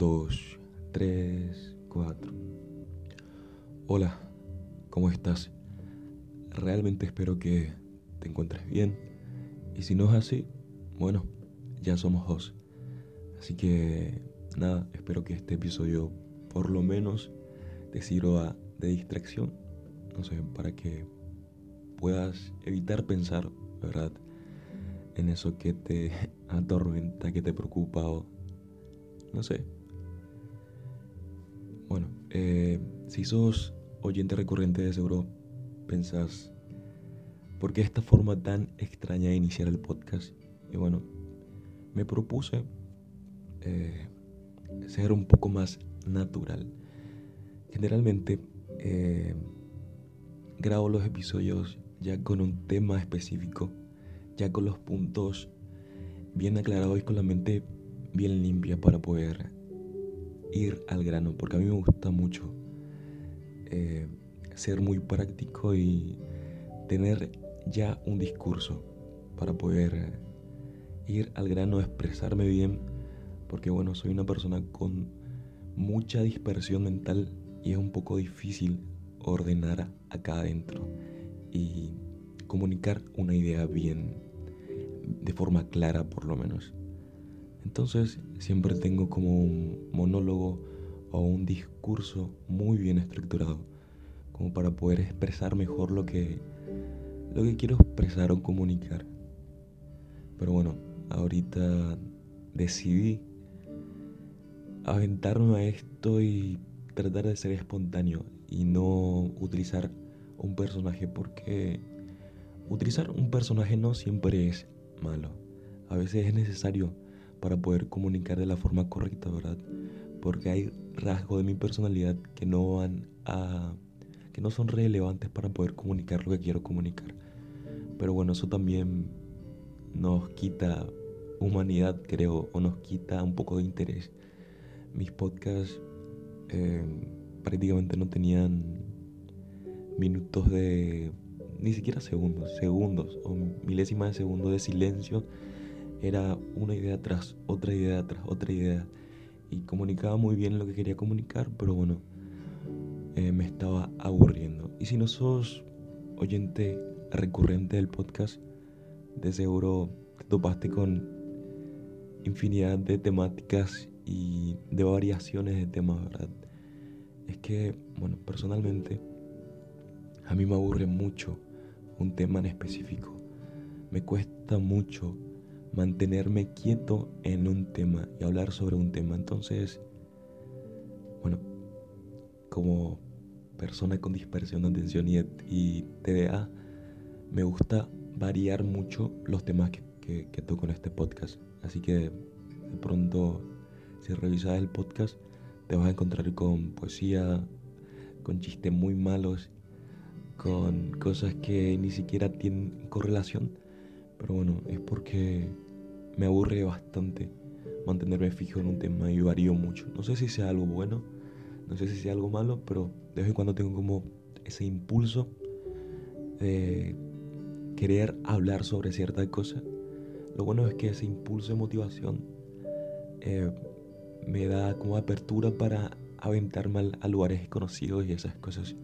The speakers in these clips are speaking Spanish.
2, 3, 4. Hola, ¿cómo estás? Realmente espero que te encuentres bien. Y si no es así, bueno, ya somos dos. Así que nada, espero que este episodio por lo menos te sirva de distracción. No sé, para que puedas evitar pensar, ¿verdad? En eso que te atormenta, que te preocupa o no sé. Bueno, eh, si sos oyente recurrente de seguro pensás, ¿por qué esta forma tan extraña de iniciar el podcast? Y bueno, me propuse eh, ser un poco más natural. Generalmente eh, grabo los episodios ya con un tema específico, ya con los puntos bien aclarados y con la mente bien limpia para poder ir al grano, porque a mí me gusta mucho eh, ser muy práctico y tener ya un discurso para poder ir al grano, expresarme bien, porque bueno, soy una persona con mucha dispersión mental y es un poco difícil ordenar acá adentro y comunicar una idea bien, de forma clara por lo menos. Entonces siempre tengo como un monólogo o un discurso muy bien estructurado, como para poder expresar mejor lo que, lo que quiero expresar o comunicar. Pero bueno, ahorita decidí aventarme a esto y tratar de ser espontáneo y no utilizar un personaje porque utilizar un personaje no siempre es malo. A veces es necesario para poder comunicar de la forma correcta, ¿verdad? Porque hay rasgos de mi personalidad que no van a que no son relevantes para poder comunicar lo que quiero comunicar. Pero bueno, eso también nos quita humanidad, creo, o nos quita un poco de interés. Mis podcasts eh, prácticamente no tenían minutos de ni siquiera segundos, segundos o milésimas de segundo de silencio era una idea tras otra idea tras otra idea y comunicaba muy bien lo que quería comunicar, pero bueno, eh, me estaba aburriendo. Y si no sos oyente recurrente del podcast, de seguro te topaste con infinidad de temáticas y de variaciones de temas, ¿verdad? Es que, bueno, personalmente, a mí me aburre mucho un tema en específico. Me cuesta mucho mantenerme quieto en un tema y hablar sobre un tema. Entonces, bueno, como persona con dispersión de atención y, TDA, me gusta variar mucho los temas que, toco en este podcast. Así que de pronto, si revisas el podcast, te vas a encontrar con poesía, con chistes muy malos, con cosas que ni siquiera tienen correlación pero bueno, es porque me aburre bastante mantenerme fijo en un tema y varío mucho. No sé si sea algo bueno, no sé si sea algo malo, pero de vez en cuando tengo como ese impulso de querer hablar sobre cierta cosa. Lo bueno es que ese impulso de motivación eh, me da como apertura para aventarme a lugares conocidos y esas cosas.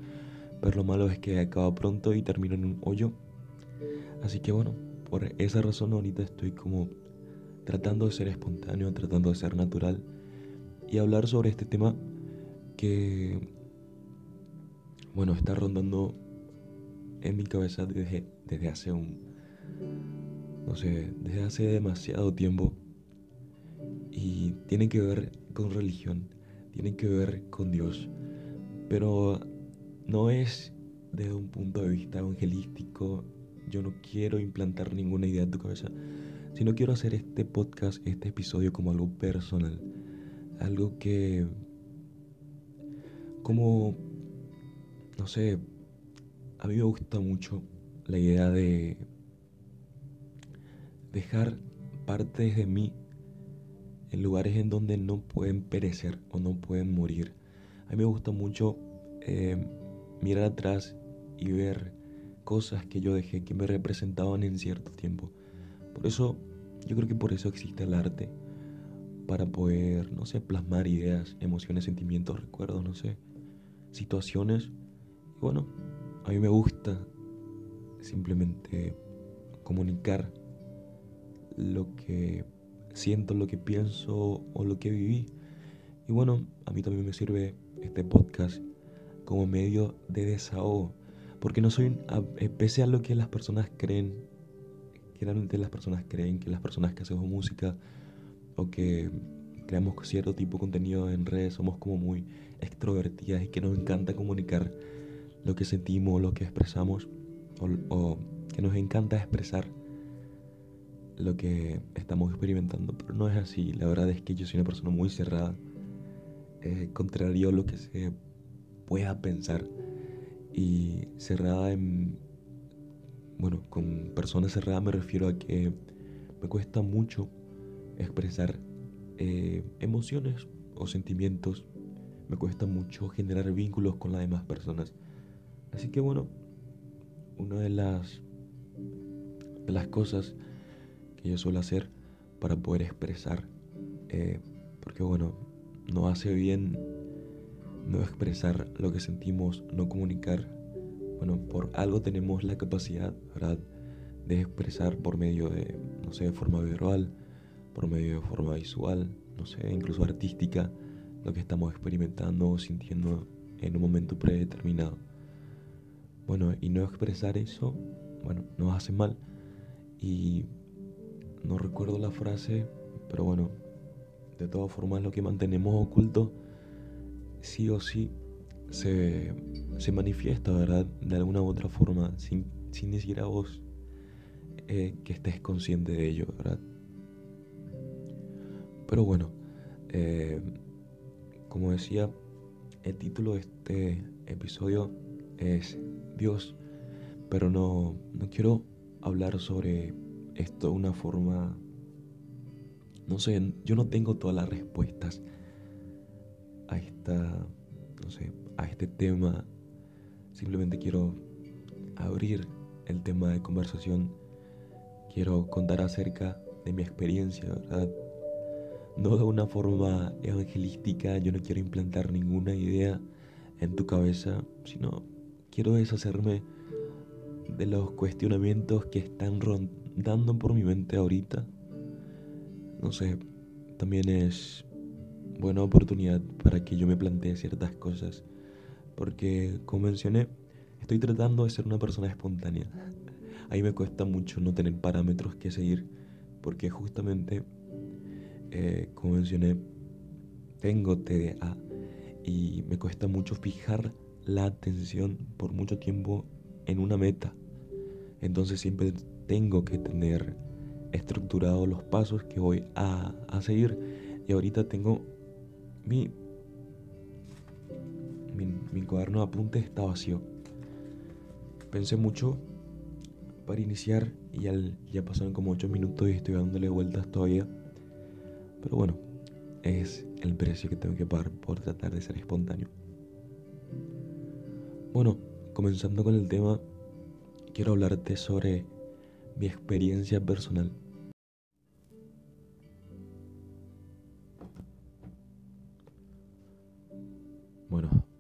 Pero lo malo es que acaba pronto y termino en un hoyo. Así que bueno, por esa razón ahorita estoy como tratando de ser espontáneo, tratando de ser natural y hablar sobre este tema que, bueno, está rondando en mi cabeza desde, desde hace un, no sé, desde hace demasiado tiempo y tiene que ver con religión, tiene que ver con Dios, pero no es desde un punto de vista evangelístico yo no quiero implantar ninguna idea en tu cabeza, sino quiero hacer este podcast, este episodio como algo personal, algo que, como, no sé, a mí me gusta mucho la idea de dejar partes de mí en lugares en donde no pueden perecer o no pueden morir. A mí me gusta mucho eh, mirar atrás y ver cosas que yo dejé que me representaban en cierto tiempo. Por eso, yo creo que por eso existe el arte. para poder, no sé, plasmar ideas, emociones, sentimientos, recuerdos, no sé, situaciones. Y bueno, a mí me gusta simplemente comunicar lo que siento, lo que pienso o lo que viví. Y bueno, a mí también me sirve este podcast como medio de desahogo. Porque no soy, eh, pese a lo que las personas creen, generalmente las personas creen que las personas que hacemos música o que creamos cierto tipo de contenido en redes somos como muy extrovertidas y que nos encanta comunicar lo que sentimos, lo que expresamos o, o que nos encanta expresar lo que estamos experimentando, pero no es así. La verdad es que yo soy una persona muy cerrada, eh, contrario a lo que se pueda pensar y cerrada en... Bueno, con personas cerradas me refiero a que me cuesta mucho expresar eh, emociones o sentimientos, me cuesta mucho generar vínculos con las demás personas. Así que bueno, una de las, las cosas yo suelo hacer para poder expresar. Eh, porque bueno, no hace bien no expresar lo que sentimos, no comunicar. Bueno, por algo tenemos la capacidad, ¿verdad? De expresar por medio de, no sé, forma verbal, por medio de forma visual, no sé, incluso artística, lo que estamos experimentando o sintiendo en un momento predeterminado. Bueno, y no expresar eso, bueno, nos hace mal. Y no recuerdo la frase, pero bueno, de todas formas lo que mantenemos oculto, sí o sí, se, manifiesta, ¿verdad? De alguna u otra forma, sin, sin ni siquiera vos eh, que estés consciente de ello, ¿verdad? Pero bueno, eh, como decía, el título de este episodio es Dios, pero no, no quiero hablar sobre esto de una forma, no sé, yo no tengo todas las respuestas a esta, no sé, a este tema. Simplemente quiero abrir el tema de conversación. Quiero contar acerca de mi experiencia, ¿verdad? No de una forma evangelística, yo no quiero implantar ninguna idea en tu cabeza, sino quiero deshacerme de los cuestionamientos que están dando por mi mente ahorita, no sé, también es buena oportunidad para que yo me plantee ciertas cosas. Porque, como mencioné, estoy tratando de ser una persona espontánea. Ahí me cuesta mucho no tener parámetros que seguir, porque justamente, eh, como mencioné, tengo TDA y me cuesta mucho fijar la atención por mucho tiempo en una meta. Entonces siempre tengo que tener estructurados los pasos que voy a, seguir. Y ahorita tengo mi, mi, cuaderno de apuntes está vacío. Pensé mucho para iniciar y ya, ya pasaron como 8 minutos y estoy dándole vueltas todavía. Pero bueno, es el precio que tengo que pagar por tratar de ser espontáneo. Bueno, comenzando con el tema, quiero hablarte sobre mi experiencia personal.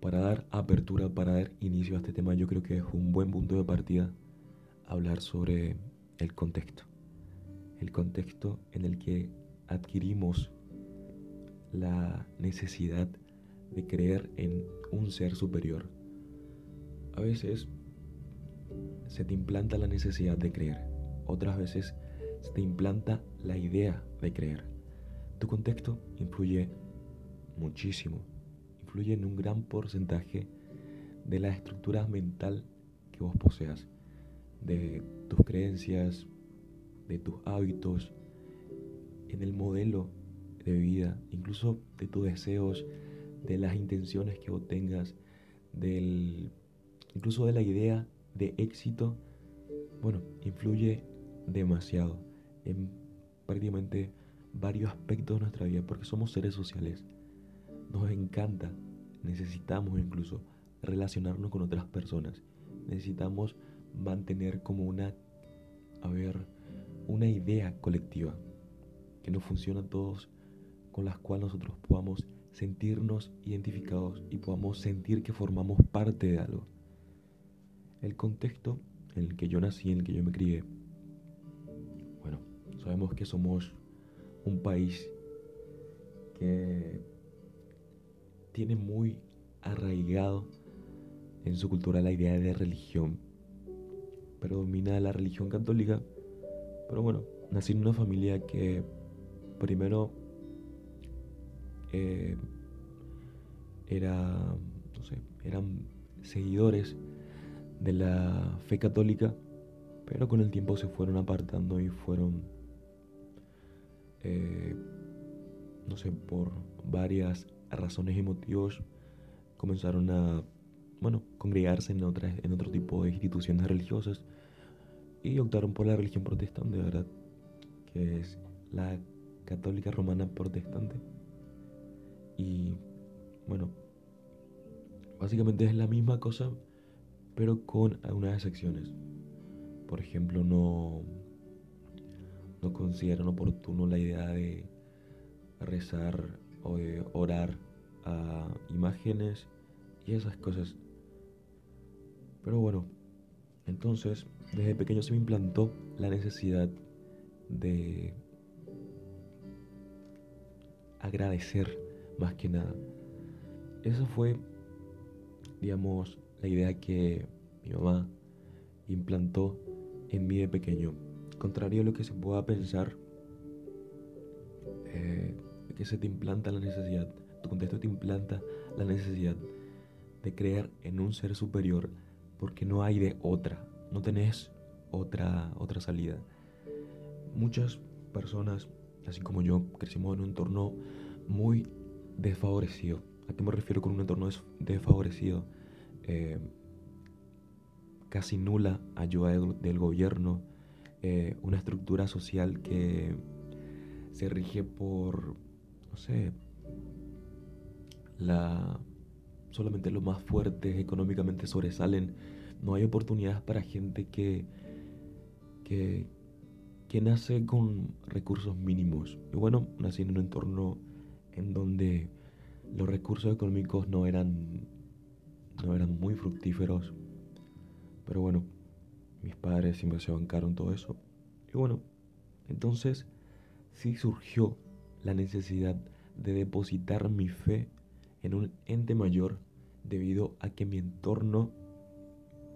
Para dar apertura, para dar inicio a este tema, yo creo que es un buen punto de partida hablar sobre el contexto. El contexto en el que adquirimos la necesidad de creer en un ser superior. A veces se te implanta la necesidad de creer otras veces se te implanta la idea de creer. Tu contexto influye muchísimo, influye en un gran porcentaje de la estructura mental que vos poseas, de tus creencias, de tus hábitos, en el modelo de vida, incluso de tus deseos, de las intenciones que vos tengas, del, incluso de la idea de éxito, bueno, influye demasiado en prácticamente varios aspectos de nuestra vida porque somos seres sociales. Nos encanta, necesitamos incluso relacionarnos con otras personas. Necesitamos mantener como una, a ver, una idea colectiva que nos funciona a todos con las cuales nosotros podamos sentirnos identificados y podamos sentir que formamos parte de algo. El contexto en el que yo nací, en el que yo me crié, bueno, sabemos que somos un país que tiene muy arraigado en su cultura la idea de religión. Predomina la religión católica, pero bueno, nací en una familia que primero eh, era, no sé, eran seguidores de la fe católica, pero con el tiempo se fueron apartando y fueron, eh, no sé, por varias razones y motivos, comenzaron a, bueno, congregarse en, otras, en otro tipo de instituciones religiosas y optaron por la religión protestante, ¿verdad? Que es la católica romana protestante. Y bueno, básicamente es la misma cosa, pero con algunas excepciones. Por ejemplo, no, no consideran oportuno la idea de rezar de orar a imágenes y esas cosas. Pero bueno, entonces desde pequeño se me implantó la necesidad de agradecer más que nada. Esa fue, digamos, la idea que mi mamá implantó en mí de pequeño. Contrario a lo que se pueda pensar, eh, que se te implanta la necesidad, tu contexto te implanta la necesidad de creer en un ser superior porque no hay de otra, no tenés otra, otra salida. Muchas personas, así como yo, crecimos en un entorno muy desfavorecido. ¿A qué me refiero con un entorno desfavorecido? Eh, casi nula ayuda del, gobierno, eh, una estructura social que se rige por, no sé, la, solamente los más fuertes económicamente sobresalen. No hay oportunidades para gente que, que, que nace con recursos mínimos. Y bueno, nací en un entorno en donde los recursos económicos no eran, no eran muy fructíferos. Pero bueno, mis padres siempre se bancaron todo eso. Y bueno, entonces sí surgió la necesidad de depositar mi fe en un ente mayor debido a que mi entorno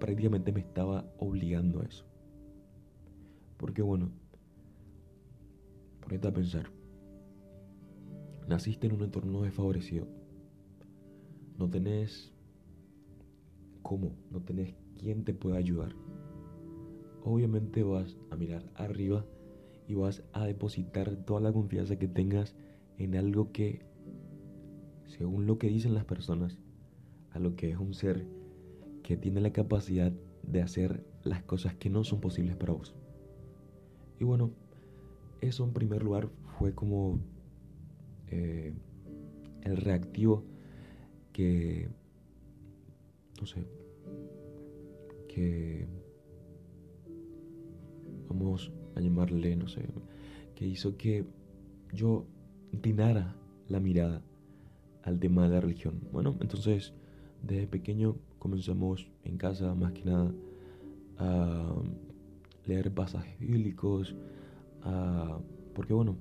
prácticamente me estaba obligando a eso. Porque bueno, ponete a pensar, naciste en un entorno desfavorecido, no tenés cómo, no tenés quién te pueda ayudar. Obviamente vas a mirar arriba y vas a depositar toda la confianza que tengas en algo que, según lo que dicen las personas, a lo que es un ser que tiene la capacidad de hacer las cosas que no son posibles para vos. Y bueno, eso en primer lugar fue como eh, el reactivo que, no sé, que vamos a llamarle, no sé, que hizo que yo inclinara la mirada al tema de la religión. Bueno, entonces desde pequeño comenzamos en casa más que nada a leer pasajes bíblicos, porque bueno,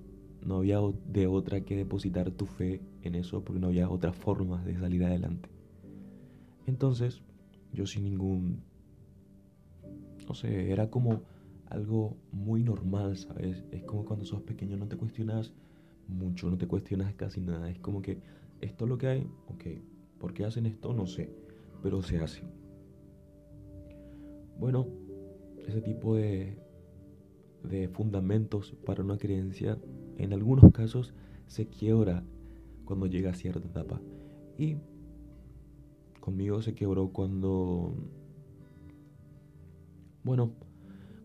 no había de otra que depositar tu fe en eso, porque no había otra forma de salir adelante. Entonces, yo sin ningún, no sé, era como algo muy normal, ¿sabes? Es como cuando sos pequeño no te cuestionas mucho, no te cuestionas casi nada, es como que esto es lo que hay, ok, ¿por qué hacen esto? No sé, pero se hace. Bueno, ese tipo de, de fundamentos para una creencia en algunos casos se quiebra cuando llega a cierta etapa. Y conmigo se quebró cuando, bueno,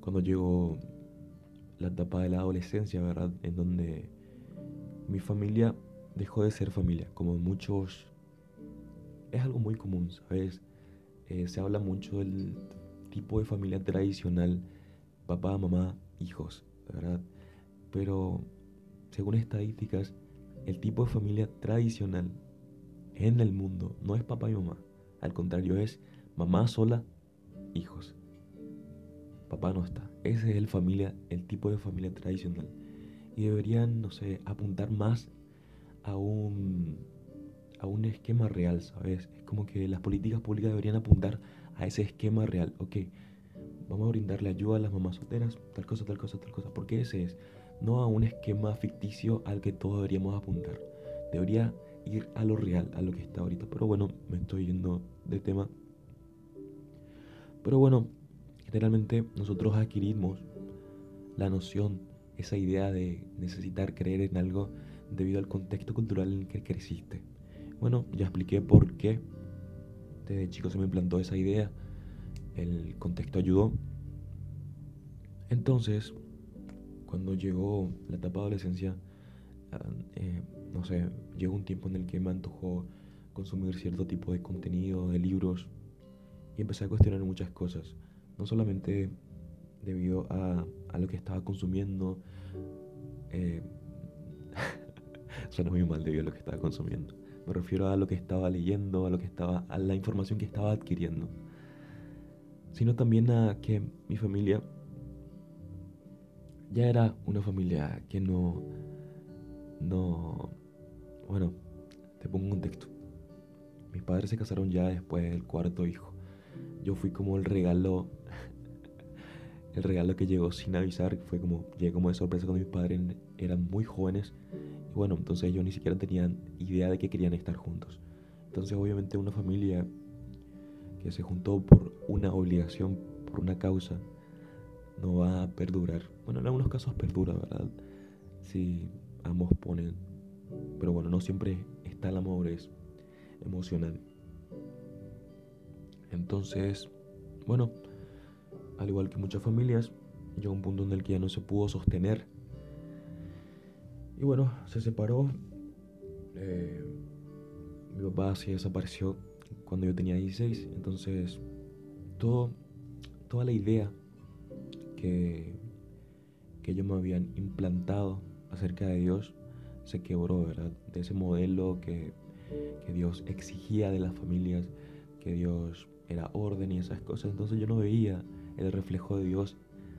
cuando llegó la etapa de la adolescencia, ¿verdad? En donde mi familia dejó de ser familia, como muchos... Es algo muy común, ¿sabes? Eh, se habla mucho del tipo de familia tradicional, papá, mamá, hijos, ¿verdad? Pero según estadísticas, el tipo de familia tradicional en el mundo no es papá y mamá. Al contrario, es mamá sola, hijos. Papá no está. Ese es el familia, el tipo de familia tradicional. Y deberían, no sé, apuntar más a un, a un esquema real, ¿sabes? Es como que las políticas públicas deberían apuntar a ese esquema real. Ok, vamos a brindarle ayuda a las mamás solteras, tal cosa, tal cosa, tal cosa. Porque ese es, no a un esquema ficticio al que todos deberíamos apuntar. Debería ir a lo real, a lo que está ahorita. Pero bueno, me estoy yendo de tema. Pero bueno, generalmente nosotros adquirimos la noción, esa idea de necesitar creer en algo debido al contexto cultural en el que creciste. Bueno, ya expliqué por qué desde chico se me implantó esa idea, el contexto ayudó. Entonces, cuando llegó la etapa de adolescencia, ah, eh, no sé, llegó un tiempo en el que me antojó consumir cierto tipo de contenido, de libros, y empecé a cuestionar muchas cosas, no solamente debido a, a lo que estaba consumiendo, eh, suena muy mal debido a lo que estaba consumiendo, me refiero a lo que estaba leyendo, a lo que estaba, a la información que estaba adquiriendo, sino también a que mi familia ya era una familia que no, no, bueno, te pongo un contexto. Mis padres se casaron ya después del cuarto hijo. Yo fui como el regalo, el regalo que llegó sin avisar. Fue como, llegué como de sorpresa cuando mis padres eran muy jóvenes. Y bueno, entonces ellos ni siquiera tenían idea de que querían estar juntos. Entonces obviamente una familia que se juntó por una obligación, por una causa, no va a perdurar. Bueno, en algunos casos perdura, ¿verdad? Si ambos ponen pero bueno, no siempre está la madurez emocional. Entonces, bueno, al igual que muchas familias, llegó un punto en el que ya no se pudo sostener. Y bueno, se separó. Eh, mi papá se desapareció cuando yo tenía 16. Entonces, toda la idea que, que ellos me habían implantado acerca de Dios se quebró, ¿verdad? De ese modelo que, que Dios exigía de las familias, que Dios era orden y esas cosas. Entonces yo no veía el reflejo de Dios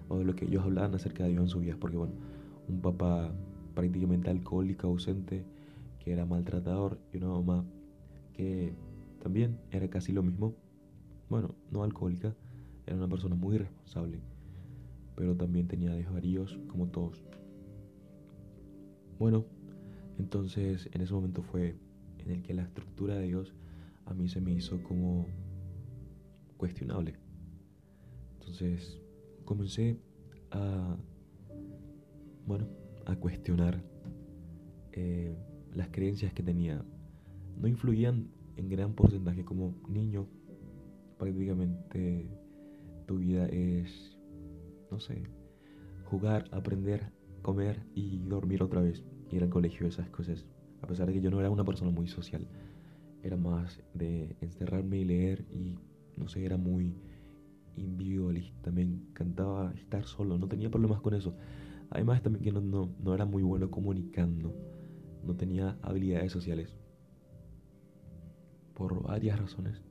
o de lo que ellos hablaban acerca de Dios en su vida, porque bueno, un papá prácticamente alcohólico, ausente, que era maltratador, y una mamá que también era casi lo mismo. Bueno, no alcohólica, era una persona muy responsable, pero también tenía desvaríos como todos. Bueno, entonces, en ese momento fue en el que la estructura de Dios a mí se me hizo como cuestionable. Entonces, comencé a, bueno, a cuestionar eh, las creencias que tenía. No influían en gran porcentaje como niño. Prácticamente tu vida es, no sé, jugar, aprender, comer y dormir otra vez ir al colegio, esas cosas. A pesar de que yo no era una persona muy social, era más de encerrarme y leer y no sé, era muy individualista. Me encantaba estar solo, no tenía problemas con eso. Además también que no, no, no era muy bueno comunicando, no tenía habilidades sociales. Por varias razones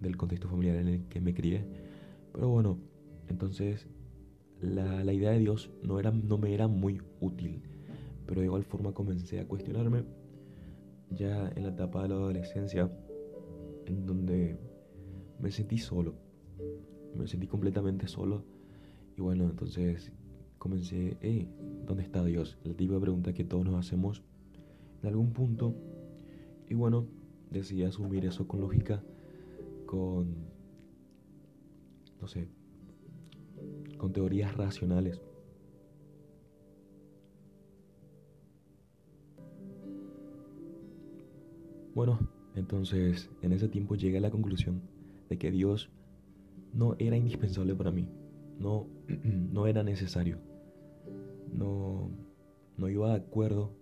del contexto familiar en el que me crié. Pero bueno, entonces la, la idea de Dios no, era, no me era muy útil pero de igual forma comencé a cuestionarme ya en la etapa de la adolescencia, en donde me sentí solo, me sentí completamente solo. Y bueno, entonces comencé, hey, ¿dónde está Dios? La típica pregunta que todos nos hacemos en algún punto. Y bueno, decidí asumir eso con lógica, con, no sé, con teorías racionales. Bueno, entonces en ese tiempo llegué a la conclusión de que Dios no era indispensable para mí, no, no era necesario, no, no iba de acuerdo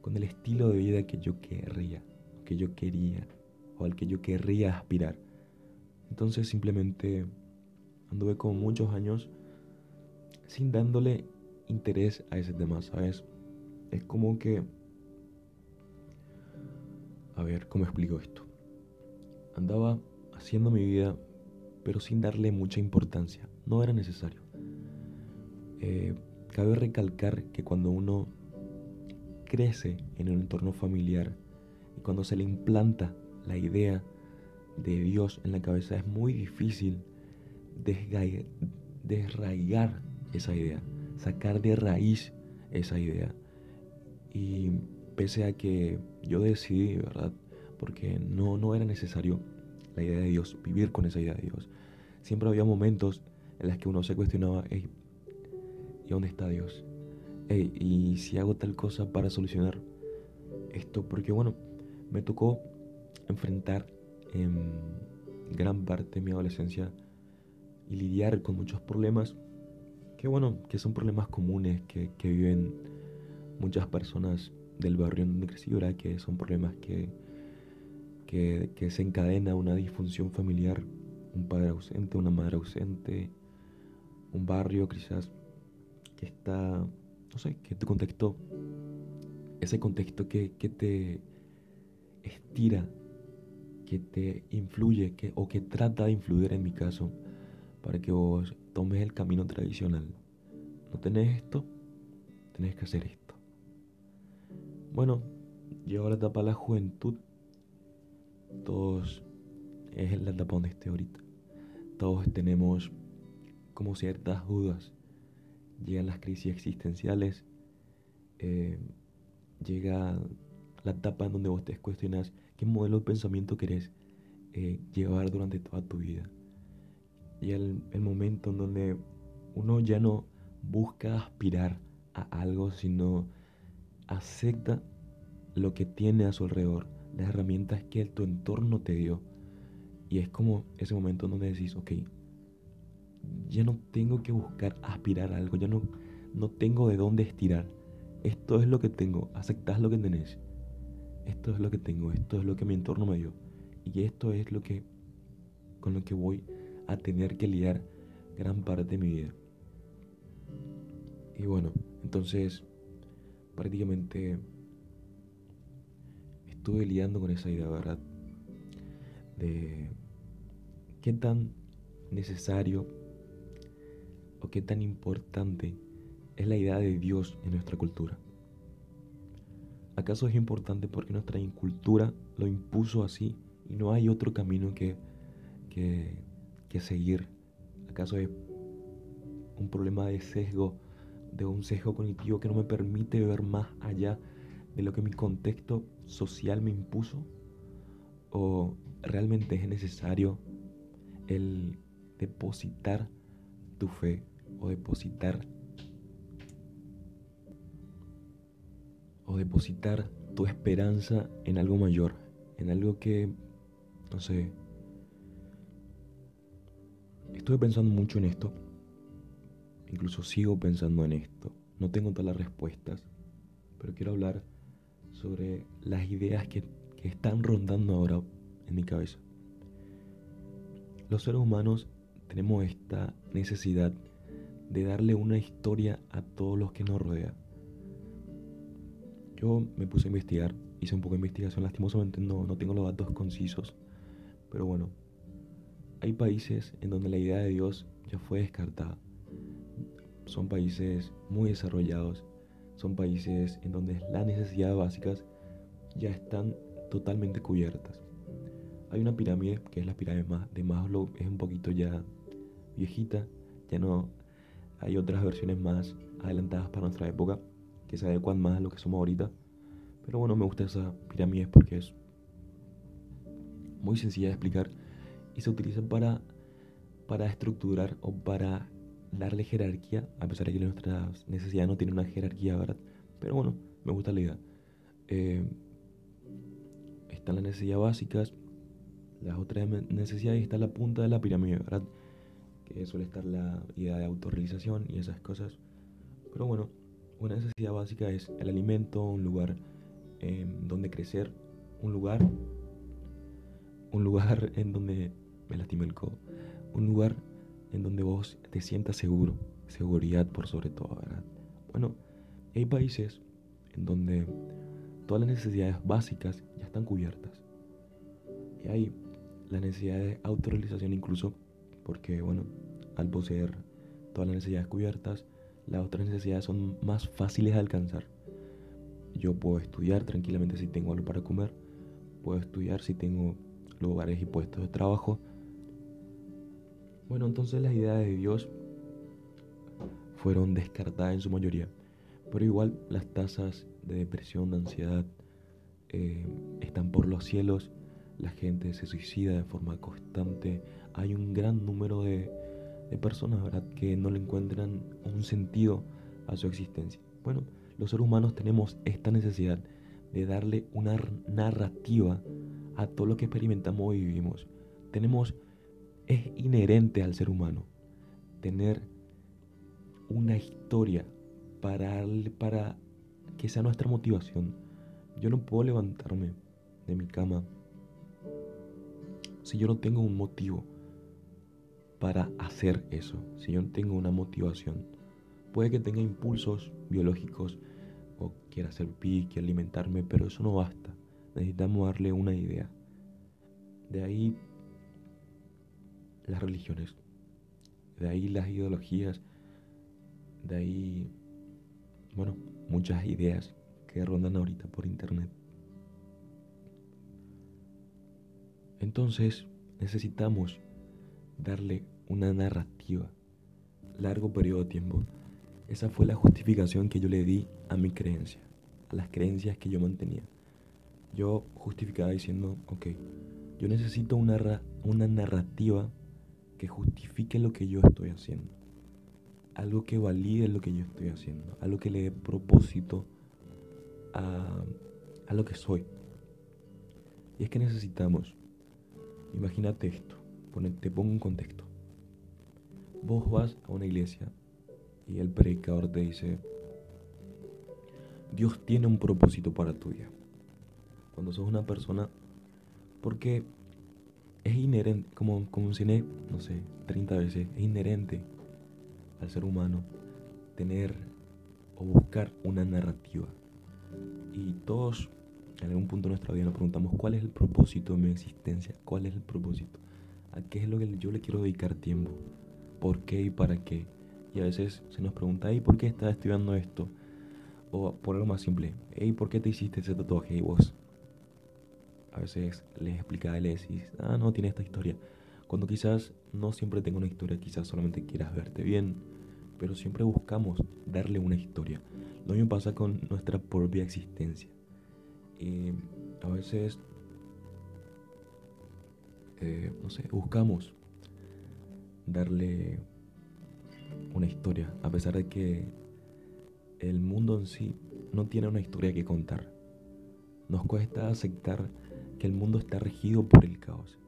con el estilo de vida que yo querría, que yo quería o al que yo querría aspirar. Entonces simplemente anduve como muchos años sin dándole interés a ese tema, ¿sabes? Es como que A ver, ¿cómo explico esto? Andaba haciendo mi vida, pero sin darle mucha importancia. No era necesario. Eh, cabe recalcar que cuando uno crece en un entorno familiar y cuando se le implanta la idea de Dios en la cabeza, es muy difícil desraigar esa idea, sacar de raíz esa idea. Y pese a que yo decidí, ¿verdad? Porque no, no era necesario la idea de Dios, vivir con esa idea de Dios. Siempre había momentos en los que uno se cuestionaba, ¿y dónde está Dios? ¿y si hago tal cosa para solucionar esto? Porque bueno, me tocó enfrentar en gran parte de mi adolescencia y lidiar con muchos problemas que bueno, que son problemas comunes que, que viven muchas personas del barrio donde crecí, ¿verdad? Que son problemas que, que, se encadena una disfunción familiar, un padre ausente, una madre ausente, un barrio quizás que está, no sé, que te contexto, ese contexto que, que te estira, que te influye que, o que trata de influir en mi caso para que vos tomes el camino tradicional. No tenés esto, tenés que hacer esto. Bueno, llegó la etapa de la juventud. Todos, es la etapa donde estoy ahorita. Todos tenemos como ciertas dudas. Llegan las crisis existenciales. Eh, llega la etapa en donde vos te cuestionas qué modelo de pensamiento querés eh, llevar durante toda tu vida. Y el, el momento en donde uno ya no busca aspirar a algo, sino acepta lo que tiene a su alrededor, las herramientas que tu entorno te dio. Y es como ese momento donde decís, ok, ya no tengo que buscar aspirar a algo, ya no, no tengo de dónde estirar. Esto es lo que tengo, aceptás lo que tenés. Esto es lo que tengo, esto es lo que mi entorno me dio. Y esto es lo que con lo que voy a tener que lidiar gran parte de mi vida. Y bueno, entonces prácticamente estuve lidiando con esa idea, ¿verdad? De qué tan necesario o qué tan importante es la idea de Dios en nuestra cultura. ¿Acaso es importante porque nuestra cultura lo impuso así y no hay otro camino que, que, que seguir? ¿Acaso es un problema de sesgo de un sesgo cognitivo que no me permite ver más allá de lo que mi contexto social me impuso? ¿O realmente es necesario el depositar tu fe o depositar o depositar tu esperanza en algo mayor, en algo que, no sé, estuve pensando mucho en esto Incluso sigo pensando en esto. No tengo todas las respuestas, pero quiero hablar sobre las ideas que, están rondando ahora en mi cabeza. Los seres humanos tenemos esta necesidad de darle una historia a todos los que nos rodean. Yo me puse a investigar, hice un poco de investigación, lastimosamente no, no tengo los datos concisos, pero bueno, hay países en donde la idea de Dios ya fue descartada son países muy desarrollados, son países en donde las necesidades básicas ya están totalmente cubiertas. Hay una pirámide que es la pirámide de Maslow, es un poquito ya viejita, ya no hay otras versiones más adelantadas para nuestra época que se adecuan más a lo que somos ahorita. Pero bueno, me gusta esa pirámide porque es muy sencilla de explicar y se utiliza para, para estructurar o para darle jerarquía, a pesar de que nuestras necesidades no tienen una jerarquía, ¿verdad? Pero bueno, me gusta la idea. Eh, están las necesidades básicas, las otras necesidades está la punta de la pirámide, ¿verdad? Que suele estar la idea de autorrealización y esas cosas. Pero bueno, una necesidad básica es el alimento, un lugar em, donde crecer, un lugar, un lugar en donde me lastimé el codo, un lugar en donde vos te sientas seguro, seguridad por sobre todo, ¿verdad? Bueno, hay países en donde todas las necesidades básicas ya están cubiertas. Y hay la necesidad de autorrealización incluso porque, bueno, al poseer todas las necesidades cubiertas, las otras necesidades son más fáciles de alcanzar. Yo puedo estudiar tranquilamente si tengo algo para comer, puedo estudiar si tengo lugares y puestos de trabajo. Bueno, entonces las ideas de Dios fueron descartadas en su mayoría, pero igual las tasas de depresión, de ansiedad, eh, están por los cielos, la gente se suicida de forma constante, hay un gran número de, de personas ¿verdad? que no le encuentran un sentido a su existencia. Bueno, los seres humanos tenemos esta necesidad de darle una narrativa a todo lo que experimentamos y vivimos. Tenemos, es inherente al ser humano tener una historia para, para que sea nuestra motivación. Yo no puedo levantarme de mi cama si yo no tengo un motivo para hacer eso, si yo no tengo una motivación. Puede que tenga impulsos biológicos o quiera hacer pis, quiera alimentarme, pero eso no basta. Necesitamos darle una idea. De ahí las religiones, de ahí las ideologías, de ahí, bueno, muchas ideas que rondan ahorita por internet. Entonces necesitamos darle una narrativa, largo periodo de tiempo. Esa fue la justificación que yo le di a mi creencia, a las creencias que yo mantenía. Yo justificaba diciendo, ok, yo necesito una, una narrativa que justifique lo que yo estoy haciendo. Algo que valide lo que yo estoy haciendo. Algo que le dé propósito a, lo que soy. Y es que necesitamos, imagínate esto, te pongo un contexto. Vos vas a una iglesia y el predicador te dice, Dios tiene un propósito para tu vida. Cuando sos una persona, porque es inherente, como, como enseñé, no sé, 30 veces, es inherente al ser humano tener o buscar una narrativa. Y todos en algún punto de nuestra vida nos preguntamos cuál es el propósito de mi existencia, cuál es el propósito, a qué es lo que yo le quiero dedicar tiempo, por qué y para qué. Y a veces se nos pregunta, ¿y por qué estás estudiando esto? O por algo más simple, ¿y por qué te hiciste ese tatuaje? Y vos, a veces les explicaba y les decís, ah, no, tiene esta historia. Cuando quizás no siempre tenga una historia, quizás solamente quieras verte bien, pero siempre buscamos darle una historia. Lo mismo pasa con nuestra propia existencia. Y a veces, eh, no sé, buscamos darle una historia, a pesar de que el mundo en sí no tiene una historia que contar. Nos cuesta aceptar que el mundo está regido por el caos,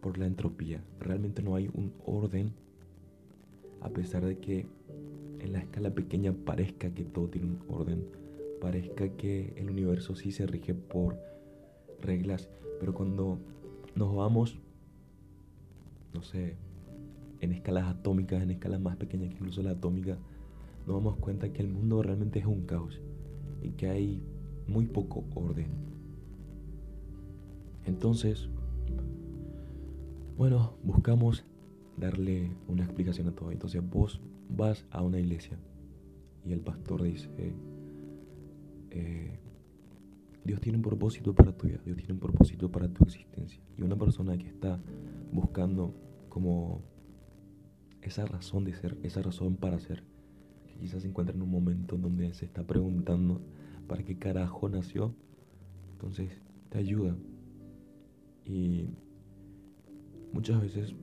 por la entropía. Realmente no hay un orden, a pesar de que en la escala pequeña parezca que todo tiene un orden, parezca que el universo sí se rige por reglas, pero cuando nos vamos, no sé, en escalas atómicas, en escalas más pequeñas que incluso la atómica, nos damos cuenta que el mundo realmente es un caos y que hay muy poco orden. Entonces, bueno, buscamos darle una explicación a todo. Entonces vos vas a una iglesia y el pastor dice, eh, Dios tiene un propósito para tu vida, Dios tiene un propósito para tu existencia. Y una persona que está buscando como esa razón de ser, esa razón para ser, que quizás se encuentra en un momento donde se está preguntando para qué carajo nació, entonces te ayuda. Y muchas veces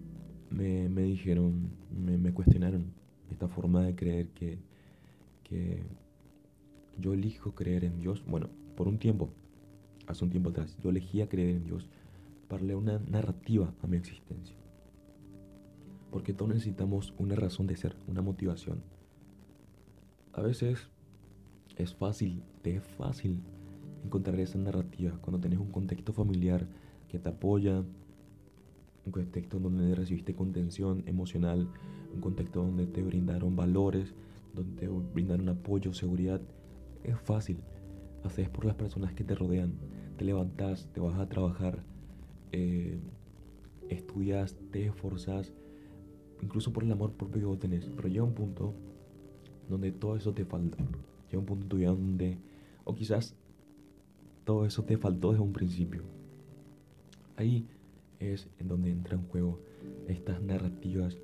me, dijeron, me, cuestionaron esta forma de creer que, que yo elijo creer en Dios. Bueno, por un tiempo, hace un tiempo atrás, yo elegía creer en Dios para darle una narrativa a mi existencia. Porque todos necesitamos una razón de ser, una motivación. A veces es fácil, te es fácil encontrar esa narrativa cuando tenés un contexto familiar que te apoya, un contexto donde recibiste contención emocional, un contexto donde te brindaron valores, donde te brindaron apoyo, seguridad. Es fácil, haces por las personas que te rodean. Te levantas, te vas a trabajar, eh, estudias, te esforzas, incluso por el amor propio que tenés. Pero llega un punto donde todo eso te falta. Llega un punto en donde, o quizás todo eso te faltó desde un principio. Ahí es en donde entra en juego estas narrativas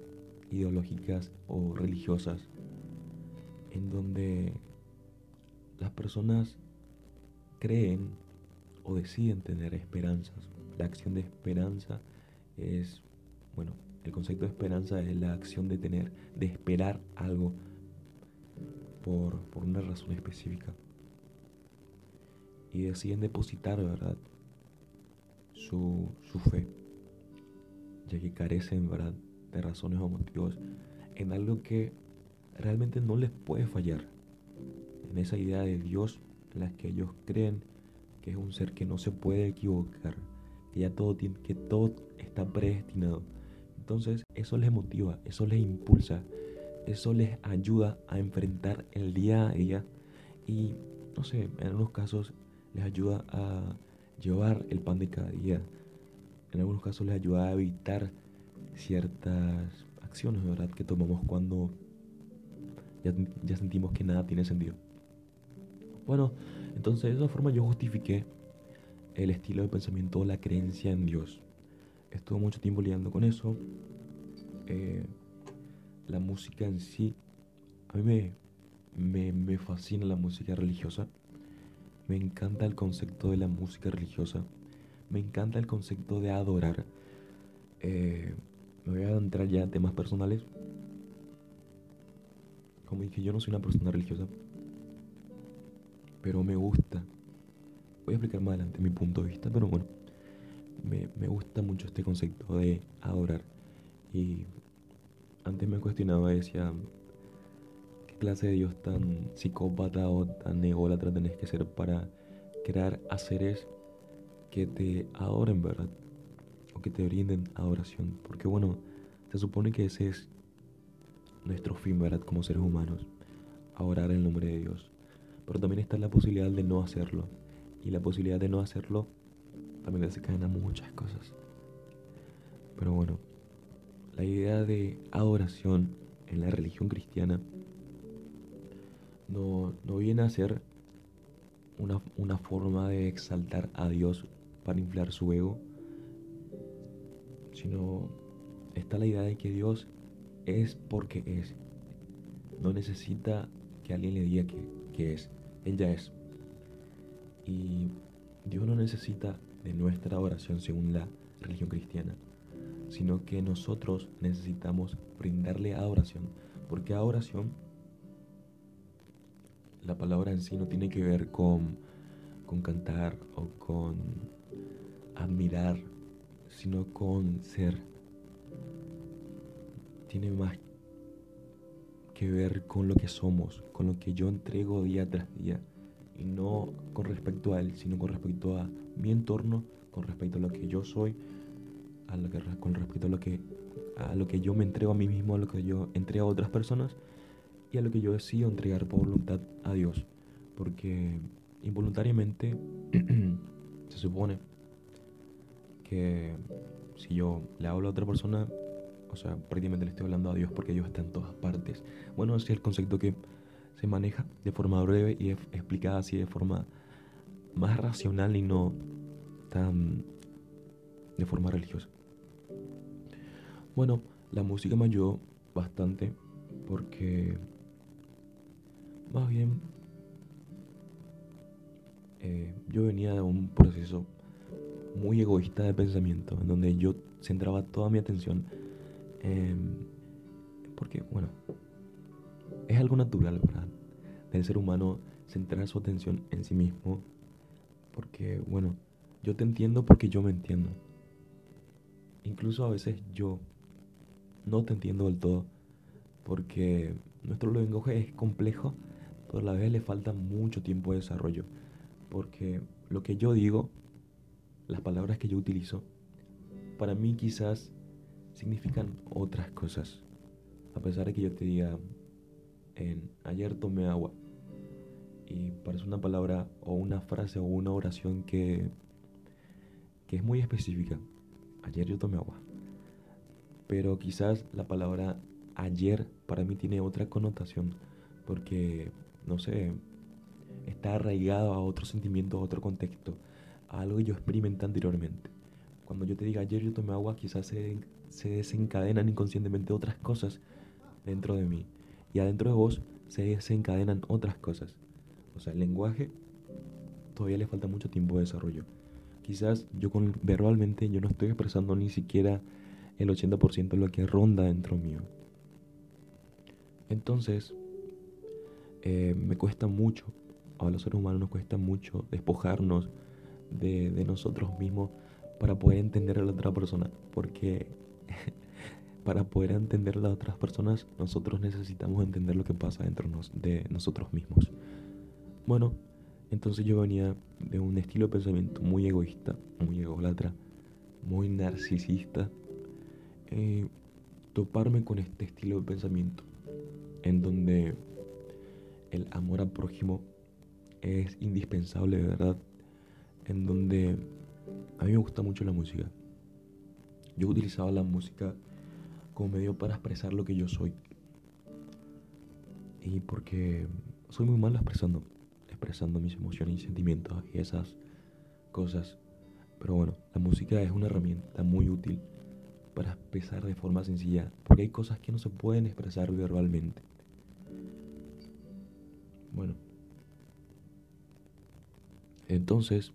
ideológicas o religiosas, en donde las personas creen o deciden tener esperanzas. La acción de esperanza es, bueno, el concepto de esperanza es la acción de tener, de esperar algo por, por una razón específica. Y deciden depositar, ¿verdad? Su, su fe, ya que carecen. De razones o motivos en algo que realmente no les puede fallar. En esa idea de Dios en la que ellos creen que es un ser que no se puede equivocar, que ya todo, que todo está predestinado. Entonces eso les motiva, eso les impulsa, eso les ayuda a enfrentar el día a día y, no sé, en algunos casos les ayuda a llevar el pan de cada día. En algunos casos les ayuda a evitar ciertas acciones, ¿verdad? Que tomamos cuando ya, ya sentimos que nada tiene sentido. Bueno, entonces de esa forma yo justifiqué el estilo de pensamiento, la creencia en Dios. Estuve mucho tiempo lidiando con eso. Eh, la música en sí, a mí me, me, fascina la música religiosa. Me encanta el concepto de la música religiosa. Me encanta el concepto de adorar. Eh, me voy a entrar ya a temas personales. Como dije, yo no soy una persona religiosa pero me gusta. Voy a explicar más adelante mi punto de vista, pero bueno, me, me gusta mucho este concepto de adorar. Y antes me cuestionaba, decía, ¿qué clase de Dios tan psicópata o tan ególatra tenés que ser para crear a seres que te adoren, ¿verdad? O que te brinden adoración. Porque bueno, se supone que ese es nuestro fin, ¿verdad? Como seres humanos. Adorar el nombre de Dios. Pero también está la posibilidad de no hacerlo. Y la posibilidad de no hacerlo también desencadena muchas cosas. Pero bueno, la idea de adoración en la religión cristiana no, no viene a ser una, una, forma de exaltar a Dios para inflar su ego, sino está la idea de que Dios es porque es. No necesita que alguien le diga que, que es. Él ya es. Y Dios no necesita de nuestra oración según la religión cristiana, sino que nosotros necesitamos brindarle adoración, porque adoración, la palabra en sí no tiene que ver con, con cantar o con admirar, sino con ser. Tiene más que ver con lo que somos, con lo que yo entrego día tras día. Y no con respecto a él, sino con respecto a mi entorno, con respecto a lo que yo soy, con respecto a lo que, a lo que yo me entrego a mí mismo, a lo que yo entrego a otras personas lo que yo decido entregar por voluntad a Dios. Porque involuntariamente se supone que si yo le hablo a otra persona, o sea, prácticamente le estoy hablando a Dios porque Dios está en todas partes. Bueno, ese es el concepto que se maneja de forma breve y explicada así de forma más racional y no tan de forma religiosa. Bueno, la música me ayudó bastante porque más bien eh, yo venía de un proceso muy egoísta de pensamiento en donde yo centraba toda mi atención porque, bueno, es algo natural, ¿verdad? Del ser humano centrar su atención en sí mismo. Porque, bueno, yo te entiendo porque yo me entiendo. Incluso a veces yo no te entiendo del todo. Porque nuestro lenguaje es complejo, pero a la vez le falta mucho tiempo de desarrollo. Porque lo que yo digo, las palabras que yo utilizo, para mí quizás significan otras cosas. A pesar de que yo te diga, ayer tomé agua y parece una palabra o una frase o una oración que, que es muy específica. Ayer yo tomé agua. Pero quizás la palabra ayer para mí tiene otra connotación porque, no sé, está arraigado a otro sentimiento, a otro contexto, a algo que yo experimenté anteriormente. Cuando yo te diga ayer yo tomé agua, quizás se, se desencadenan inconscientemente otras cosas dentro de mí. Y adentro de vos se desencadenan otras cosas. O sea, el lenguaje todavía le falta mucho tiempo de desarrollo. Quizás yo verbalmente yo no estoy expresando ni siquiera el 80% de lo que ronda dentro mío. Entonces, eh, me cuesta mucho, a los seres humanos nos cuesta mucho despojarnos de, nosotros mismos para poder entender a la otra persona. Porque para poder entender a las otras personas, nosotros necesitamos entender lo que pasa dentro de nosotros mismos. Bueno, entonces yo venía de un estilo de pensamiento muy egoísta, muy ególatra, muy narcisista. Eh, toparme con este estilo de pensamiento en donde el amor al prójimo es indispensable de verdad, en donde a mí me gusta mucho la música. Yo utilizaba la música como medio para expresar lo que yo soy. Y porque soy muy malo expresando expresando mis emociones y sentimientos y esas cosas. Pero bueno, la música es una herramienta muy útil para expresar de forma sencilla, porque hay cosas que no se pueden expresar verbalmente. Bueno, entonces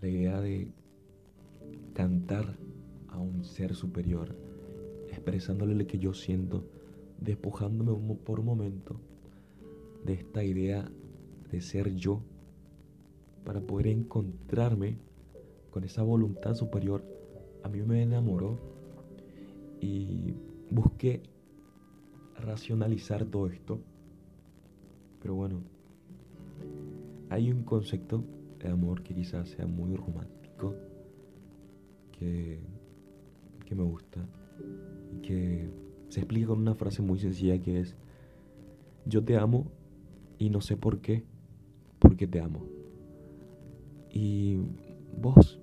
la idea de cantar a un ser superior, expresándole lo que yo siento, despojándome por un momento de esta idea de ser yo para poder encontrarme con esa voluntad superior, a mí me enamoró y busqué racionalizar todo esto. Pero bueno, hay un concepto de amor que quizás sea muy romántico, que, que me gusta que se explica con una frase muy sencilla que es, yo te amo y no sé por qué, porque te amo. Y vos,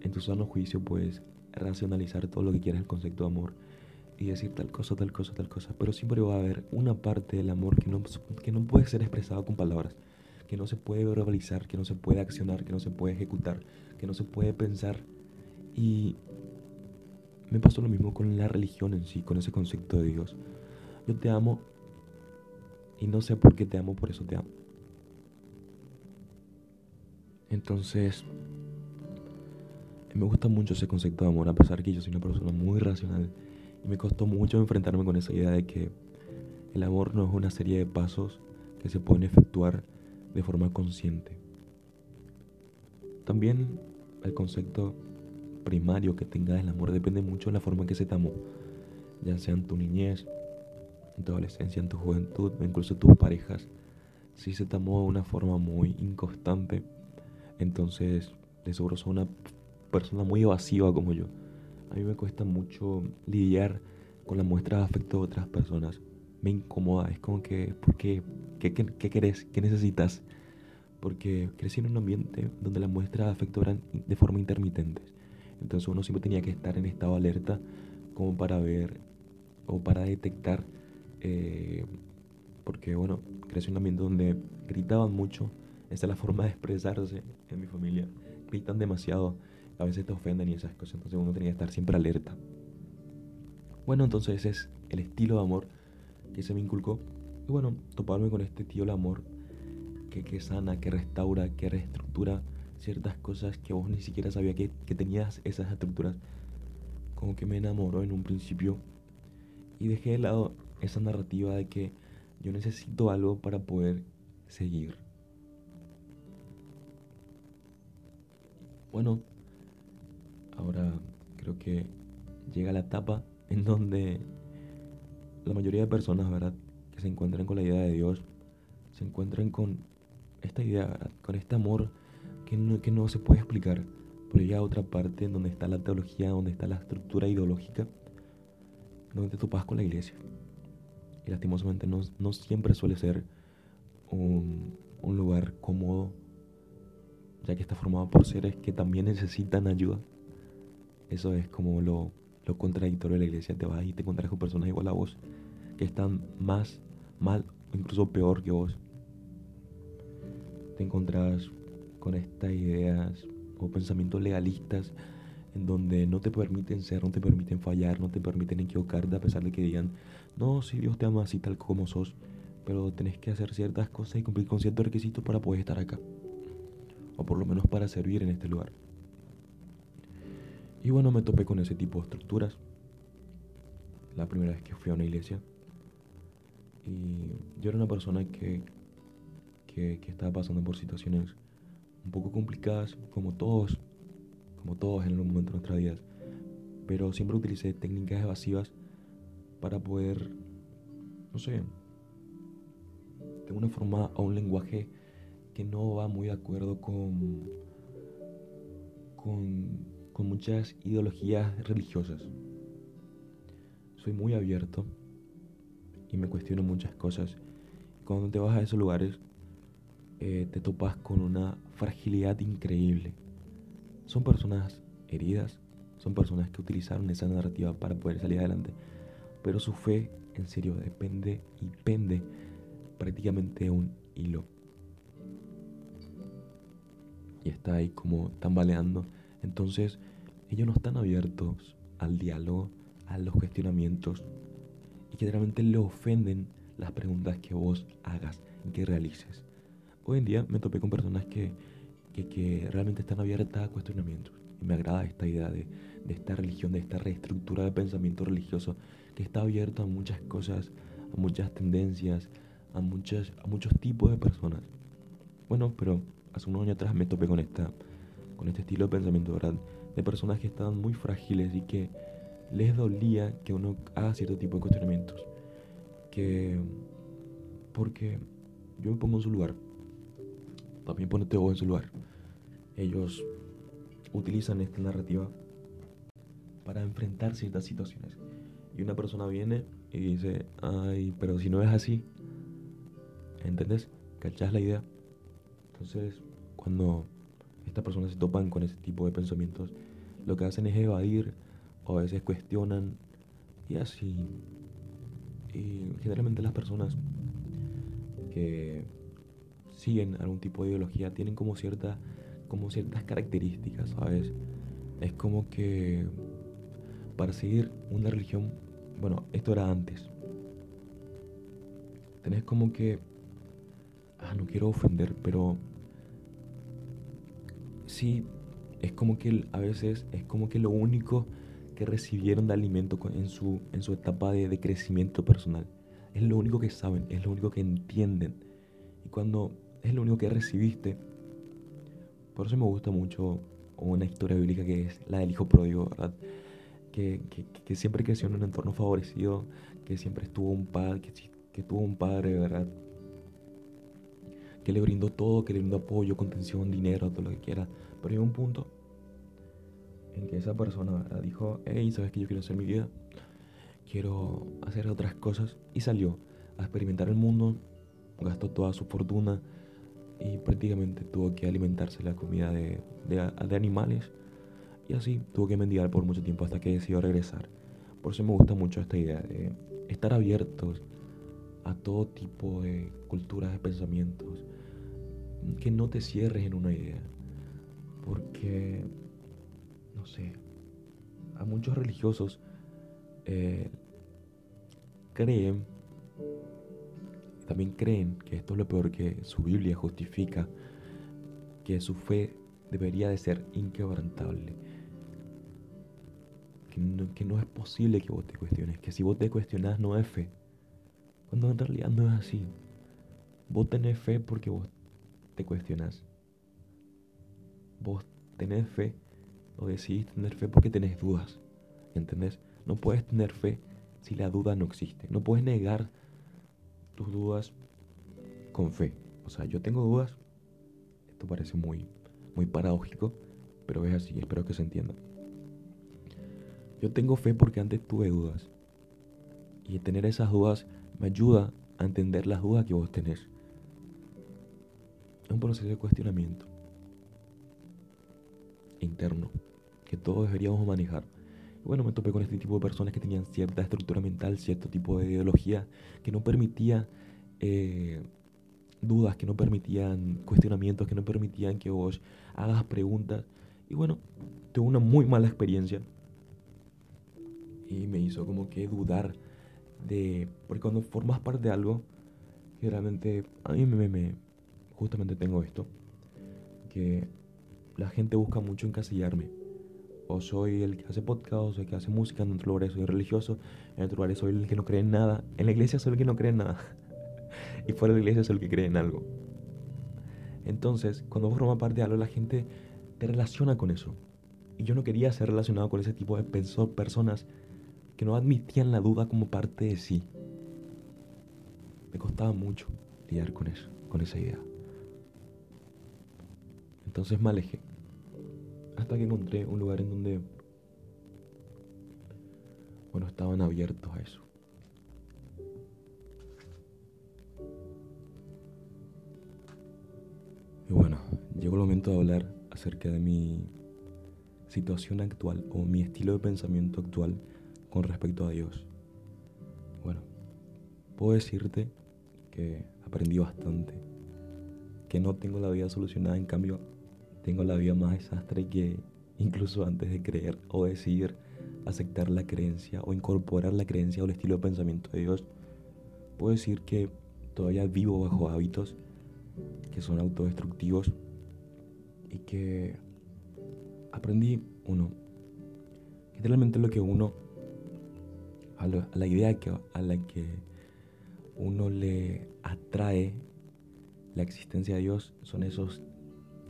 en tu sano juicio, puedes racionalizar todo lo que quieras el concepto de amor y decir tal cosa, tal cosa, tal cosa. Pero siempre va a haber una parte del amor que no, que no puede ser expresado con palabras, que no se puede verbalizar, que no se puede accionar, que no se puede ejecutar, que no se puede pensar. Y me pasó lo mismo con la religión en sí, con ese concepto de Dios. Yo te amo y no sé por qué te amo, por eso te amo. Entonces, me gusta mucho ese concepto de amor, a pesar que yo soy una persona muy racional. Y me costó mucho enfrentarme con esa idea de que el amor no es una serie de pasos que se pueden efectuar de forma consciente. También el concepto primario que tenga del amor depende mucho de la forma en que se te amó, ya sea en tu niñez, en tu adolescencia, en tu juventud, incluso en tus parejas. Si se te amó de una forma muy inconstante, entonces, de seguro soy una persona muy evasiva como yo. A mí me cuesta mucho lidiar con la muestra de afecto de otras personas. Me incomoda, es como que, ¿por qué? ¿Qué, qué, querés? ¿Qué necesitas? Porque crecí en un ambiente donde las muestras de afecto eran de forma intermitente. Entonces uno siempre tenía que estar en estado alerta como para ver o para detectar, eh, porque bueno, crecí en un ambiente donde gritaban mucho, esa es la forma de expresarse en mi familia. Gritan demasiado, a veces te ofenden y esas cosas, entonces uno tenía que estar siempre alerta. Bueno, entonces ese es el estilo de amor que se me inculcó. Y bueno, toparme con este estilo de amor que, que sana, que restaura, que reestructura ciertas cosas que vos ni siquiera sabías que, que tenías esas estructuras. Como que me enamoró en un principio y dejé de lado esa narrativa de que yo necesito algo para poder seguir. Bueno, ahora creo que llega la etapa en donde la mayoría de personas, ¿verdad? Que se encuentran con la idea de Dios, se encuentran con esta idea, con este amor que no, que no se puede explicar. Pero llega otra parte en donde está la teología, donde está la estructura ideológica, donde te topas con la iglesia. Y lastimosamente no, no siempre suele ser un, un lugar cómodo, ya que está formado por seres que también necesitan ayuda. Eso es como lo, lo contradictorio de la iglesia. Te vas y te encuentras con personas igual a vos, que están más mal o incluso peor que vos. Te encontrás con estas ideas o pensamientos legalistas en donde no te permiten ser, no te permiten fallar, no te permiten equivocarte a pesar de que digan, no, si Dios te ama así tal como sos, pero tenés que hacer ciertas cosas y cumplir con ciertos requisitos para poder estar acá, o por lo menos para servir en este lugar. Y bueno, me topé con ese tipo de estructuras. La primera vez que fui a una iglesia. Y yo era una persona que, que, estaba pasando por situaciones un poco complicadas, como todos como todos en algún momento de nuestras vidas. Pero siempre utilicé técnicas evasivas para poder, no sé, de una forma o un lenguaje que no va muy de acuerdo con, con, con muchas ideologías religiosas. Soy muy abierto y me cuestiono muchas cosas. Cuando te vas a esos lugares, eh, te topas con una fragilidad increíble. Son personas heridas, son personas que utilizaron esa narrativa para poder salir adelante, pero su fe en serio depende y pende prácticamente de un hilo. Y está ahí como tambaleando. Entonces, ellos no están abiertos al diálogo, a los cuestionamientos, y que realmente le ofenden las preguntas que vos hagas y que realices. Hoy en día me topé con personas que que, realmente están abiertas a cuestionamientos. Y me agrada esta idea de, de esta religión, de esta reestructura de pensamiento religioso que está abierto a muchas cosas, a muchas tendencias, a, muchas, a muchos tipos de personas. Bueno, pero hace unos años atrás me topé con, esta, con este estilo de pensamiento. De personas que estaban muy frágiles y que les dolía que uno haga cierto tipo de cuestionamientos. Que, porque yo me pongo en su lugar, también ponete vos en su lugar. Ellos utilizan esta narrativa para enfrentar ciertas situaciones. Y una persona viene y dice, ay, pero si no es así, ¿entendés? ¿Cachás la idea? Entonces, cuando estas personas se topan con ese tipo de pensamientos, lo que hacen es evadir o a veces cuestionan y así. Y generalmente las personas que siguen algún tipo de ideología tienen como, cierta, como ciertas características, ¿sabes? Es como que para seguir una religión, bueno, esto era antes. Tenés como que, ah, no quiero ofender, pero sí, es como que a veces es como que lo único que recibieron de alimento en su, en su etapa de, de crecimiento personal. Es lo único que saben, es lo único que entienden. Y cuando es lo único que recibiste. Por eso me gusta mucho una historia bíblica que es la del hijo pródigo, ¿verdad? Que, que, siempre creció en un entorno favorecido, que siempre estuvo un padre, que, que tuvo un padre, ¿verdad? Que le brindó todo, que le brindó apoyo, contención, dinero, todo lo que quiera. Pero llegó un punto en que esa persona dijo, hey, ¿sabes que yo quiero hacer mi vida? Quiero hacer otras cosas. Y salió a experimentar el mundo, gastó toda su fortuna, y prácticamente tuvo que alimentarse la comida de, de, animales y así tuvo que mendigar por mucho tiempo hasta que decidió regresar. Por eso me gusta mucho esta idea de estar abiertos a todo tipo de culturas, de pensamientos, que no te cierres en una idea, porque, no sé, a muchos religiosos eh, creen también creen que esto es lo peor que su Biblia justifica, que su fe debería de ser inquebrantable. Que no, es posible que vos te cuestiones, que si vos te cuestionás no es fe, cuando en realidad no es así. Vos tenés fe porque vos te cuestionás. Vos tenés fe o decidís tener fe porque tenés dudas. ¿Entendés? No puedes tener fe si la duda no existe. No puedes negar tus dudas con fe. O sea, yo tengo dudas. Esto parece muy, muy paradójico, pero es así, espero que se entienda. Yo tengo fe porque antes tuve dudas. Y tener esas dudas me ayuda a entender las dudas que vos tenés. es un proceso de cuestionamiento interno que todos deberíamos manejar. Y bueno, me topé con este tipo de personas que tenían cierta estructura mental, cierto tipo de ideología que no permitía eh, dudas, que no permitían cuestionamientos, que no permitían que vos hagas preguntas. Y bueno, tuve una muy mala experiencia y me hizo como que dudar de, porque cuando formas parte de algo, generalmente a mí me, me justamente tengo esto, que la gente busca mucho encasillarme. O soy el que hace podcast, o soy el que hace música, en otro lugar soy religioso, en otro lugar soy el que no cree en nada, en la iglesia soy el que no cree en nada, y fuera de la iglesia soy el que cree en algo. Entonces, cuando formas parte de algo, la gente te relaciona con eso. Y yo no quería ser relacionado con ese tipo de personas que no admitían la duda como parte de sí. Me costaba mucho lidiar con eso, con esa idea. Entonces me alejé. Hasta que encontré un lugar en donde, bueno, estaban abiertos a eso. Y bueno, llegó el momento de hablar acerca de mi situación actual o mi estilo de pensamiento actual con respecto a Dios. Bueno, puedo decirte que aprendí bastante, que no tengo la vida solucionada, en cambio tengo la vida más desastre que incluso antes de creer o decidir aceptar la creencia o incorporar la creencia o el estilo de pensamiento de Dios, puedo decir que todavía vivo bajo hábitos que son autodestructivos y que aprendí, uno, generalmente lo que uno a, la idea que, a la que uno le atrae la existencia de Dios son esos,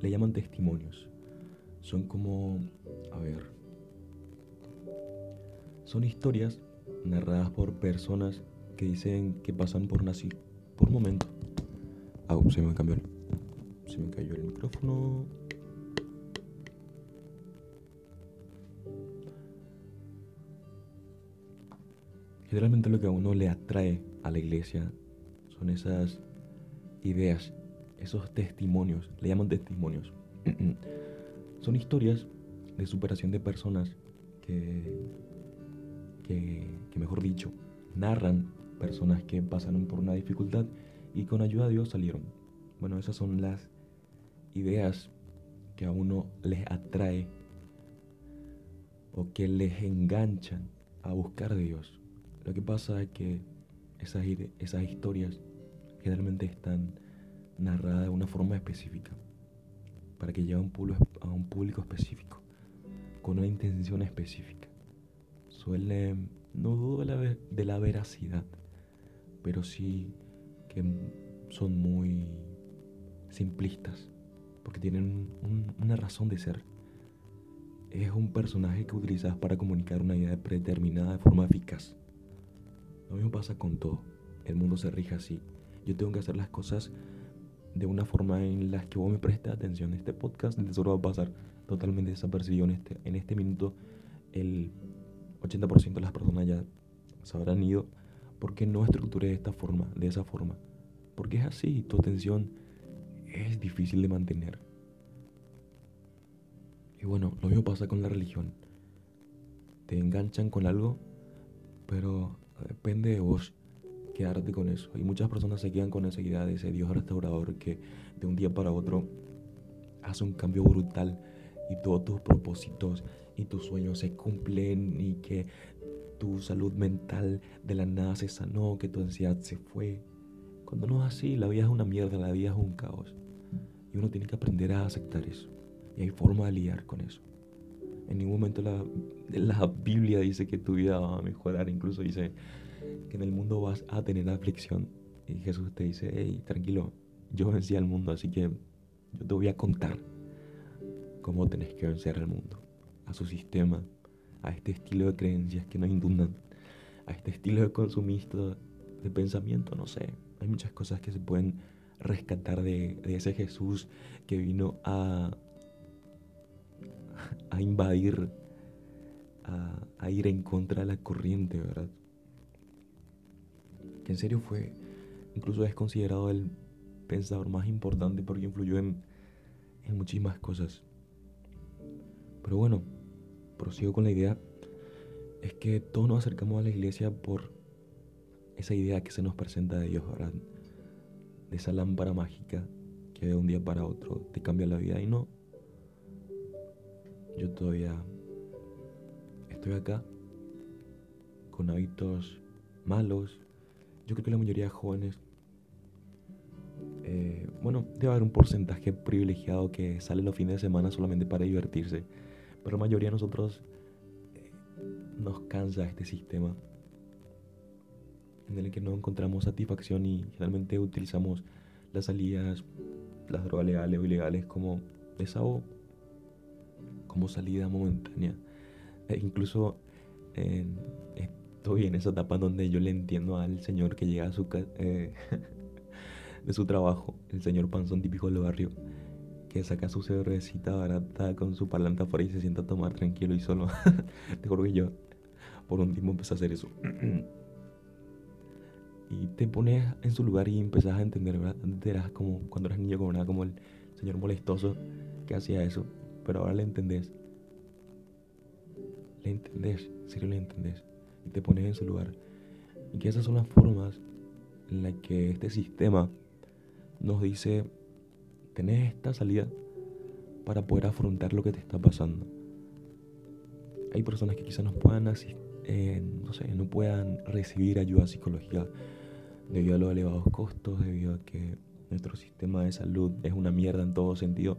le llaman testimonios. Son como, a ver, son historias narradas por personas que dicen que pasan por nací por momento. Ah, se me cambió, se me cayó el micrófono. Generalmente lo que a uno le atrae a la iglesia son esas ideas, esos testimonios, le llaman testimonios. son historias de superación de personas que, que, mejor dicho, narran personas que pasaron por una dificultad y con ayuda de Dios salieron. Bueno, esas son las ideas que a uno les atrae o que les enganchan a buscar de Dios. Lo que pasa es que esas, esas historias generalmente están narradas de una forma específica, para que llegue a un, público, a un público específico, con una intención específica. Suele, no dudo de la, veracidad, pero sí que son muy simplistas, porque tienen una razón de ser. Es un personaje que utilizas para comunicar una idea predeterminada de forma eficaz. Lo mismo pasa con todo. El mundo se rige así. Yo tengo que hacer las cosas de una forma en la que vos me prestes atención. Este podcast de tesoro va a pasar totalmente desapercibido en este, en este minuto. El 80% de las personas ya se habrán ido porque no estructuré de esta forma, de esa forma. Porque es así, tu atención es difícil de mantener. Y bueno, lo mismo pasa con la religión. Te enganchan con algo, pero depende de vos quedarte con eso. Y muchas personas se quedan con esa idea de ese Dios restaurador que de un día para otro hace un cambio brutal y todos tus propósitos y tus sueños se cumplen y que tu salud mental de la nada se sanó, que tu ansiedad se fue. Cuando no es así, la vida es una mierda, la vida es un caos. Y uno tiene que aprender a aceptar eso. Y hay forma de lidiar con eso. En ningún momento la, la Biblia dice que tu vida va a mejorar, incluso dice que en el mundo vas a tener aflicción. Y Jesús te dice, hey, tranquilo, yo vencí al mundo, así que yo te voy a contar cómo tenés que vencer al mundo, a su sistema, a este estilo de creencias que nos inundan, a este estilo de consumista de pensamiento, no sé. Hay muchas cosas que se pueden rescatar de, ese Jesús que vino a a invadir, a, ir en contra de la corriente, ¿verdad? Que en serio fue, incluso es considerado el pensador más importante porque influyó en, en muchísimas cosas. Pero bueno, prosigo con la idea. Es que todos nos acercamos a la iglesia por esa idea que se nos presenta de Dios, ¿verdad? De esa lámpara mágica que de un día para otro te cambia la vida. Y no, yo todavía estoy acá con hábitos malos. Yo creo que la mayoría de jóvenes, eh, bueno, debe haber un porcentaje privilegiado que sale los fines de semana solamente para divertirse. Pero la mayoría de nosotros eh, nos cansa este sistema en el que no encontramos satisfacción y realmente utilizamos las salidas, las drogas legales o ilegales como desahogo, como salida momentánea. E incluso estoy en esa etapa donde yo le entiendo al señor que llega a su eh, de su trabajo, el señor panzón típico del barrio, que saca su cervecita barata con su parlante afuera y se sienta a tomar tranquilo y solo. Te juro que yo por un tiempo empecé a hacer eso. y te pones en su lugar y empezás a entender, ¿verdad? Antes eras como, cuando eras niño, como, como el señor molestoso que hacía eso, pero ahora le entendés. Le entendés, en serio le entendés. Y te pones en su lugar. Y que esas son las formas en las que este sistema nos dice, tenés esta salida para poder afrontar lo que te está pasando. Hay personas que quizás no puedan eh, no sé, no puedan recibir ayuda psicológica debido a los elevados costos, debido a que nuestro sistema de salud es una mierda en todo sentido.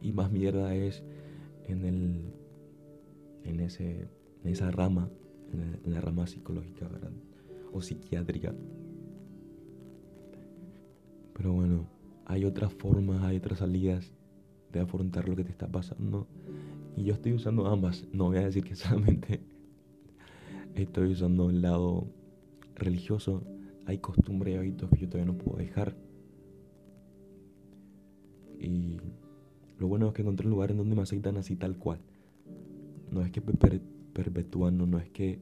Y más mierda es en, el, en, ese, en esa rama, en la, rama psicológica ¿verdad? o psiquiátrica. Pero bueno, hay otras formas, hay otras salidas de afrontar lo que te está pasando. Y yo estoy usando ambas. No voy a decir que solamente estoy usando el lado religioso, hay costumbres y hábitos que yo todavía no puedo dejar. Y lo bueno es que encontré un lugar en donde me aceptan así tal cual. No es que perpetúan, no, es que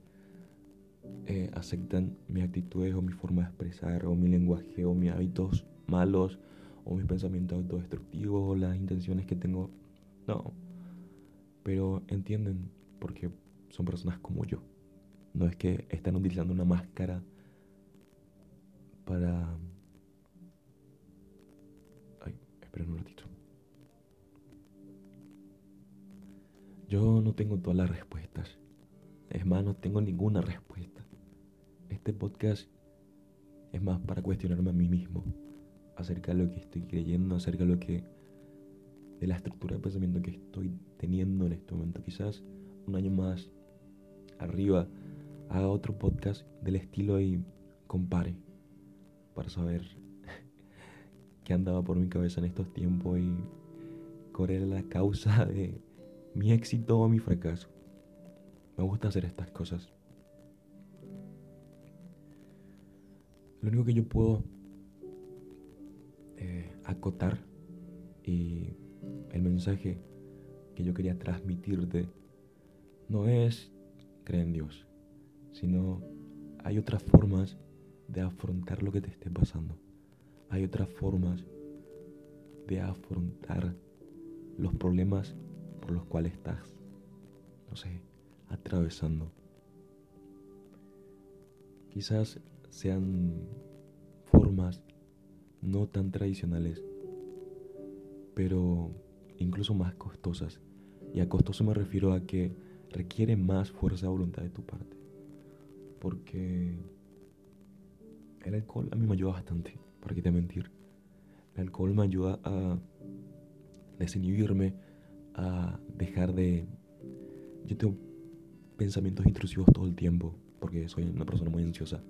eh, aceptan mis actitudes o mi forma de expresar o mi lenguaje o mis hábitos malos o mis pensamientos autodestructivos o las intenciones que tengo. No. Pero entienden porque son personas como yo. No es que están utilizando una máscara para... Ay, esperen un ratito. Yo no tengo todas las respuestas. Es más, no tengo ninguna respuesta. Este podcast es más para cuestionarme a mí mismo acerca de lo que estoy creyendo, acerca de lo que de la estructura de pensamiento que estoy teniendo en este momento. Quizás un año más arriba haga otro podcast del estilo y compare para saber qué andaba por mi cabeza en estos tiempos y cuál era la causa de mi éxito o mi fracaso. Me gusta hacer estas cosas. Lo único que yo puedo eh, acotar y el mensaje que yo quería transmitirte no es creer en Dios, sino hay otras formas de afrontar lo que te esté pasando. Hay otras formas de afrontar los problemas por los cuales estás, no sé, atravesando. Quizás sean formas no tan tradicionales, pero incluso más costosas. Y a costoso me refiero a que requiere más fuerza de voluntad de tu parte. Porque el alcohol a mí me ayuda bastante, para qué te mentir. El alcohol me ayuda a desinhibirme, dejar de... Yo tengo pensamientos intrusivos todo el tiempo, porque soy una persona muy ansiosa.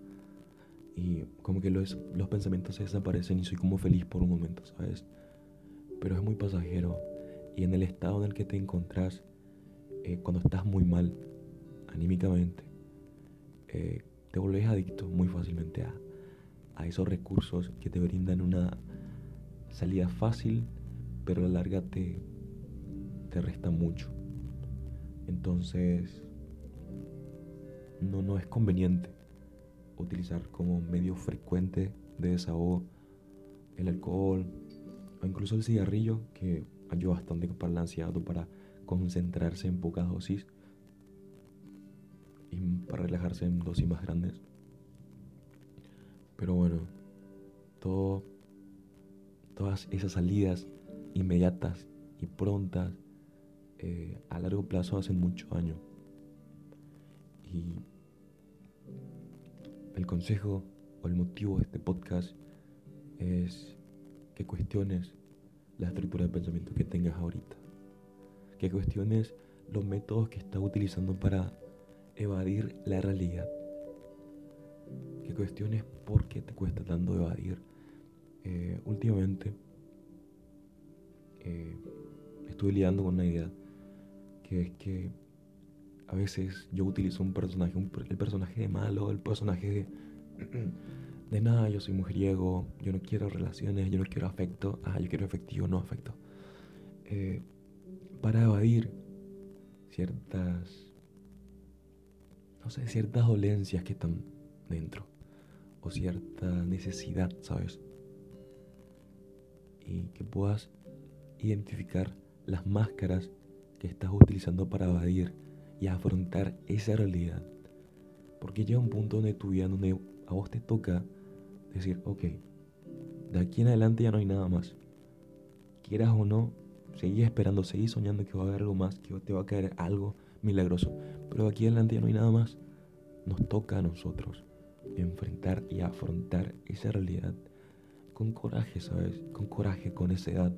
Y como que los, los pensamientos se desaparecen y soy como feliz por un momento, ¿sabes? Pero es muy pasajero. Y en el estado en el que te encontrás, eh, cuando estás muy mal, anímicamente, eh, te volvés adicto muy fácilmente a, a esos recursos que te brindan una salida fácil, pero a la larga te, te resta mucho. Entonces, no, no es conveniente utilizar como medio frecuente de desahogo el alcohol o incluso el cigarrillo, que ayuda bastante para la ansiedad o para concentrarse en pocas dosis y para relajarse en dosis más grandes. Pero bueno, todo, todas esas salidas inmediatas y prontas eh, a largo plazo hacen mucho daño. Y el consejo o el motivo de este podcast es que cuestiones la estructura de pensamiento que tengas ahorita. Que cuestiones los métodos que estás utilizando para evadir la realidad. Que cuestiones por qué te cuesta tanto evadir. Eh, últimamente eh, estuve lidiando con una idea que es que a veces yo utilizo un personaje, el personaje de malo, el personaje de, de nada, yo soy mujeriego, yo no quiero relaciones, yo no quiero afecto, ah, yo quiero efectivo, no afecto. Eh, para evadir ciertas, no sé, ciertas dolencias que están dentro, o cierta necesidad, ¿sabes? Y que puedas identificar las máscaras que estás utilizando para evadir y afrontar esa realidad. Porque llega un punto de tu vida donde a vos te toca decir, ok, de aquí en adelante ya no hay nada más. Quieras o no, seguí esperando, seguí soñando que va a haber algo más, que te va a caer algo milagroso. Pero de aquí en adelante ya no hay nada más. Nos toca a nosotros enfrentar y afrontar esa realidad con coraje, ¿sabes? Con coraje, con esa edad.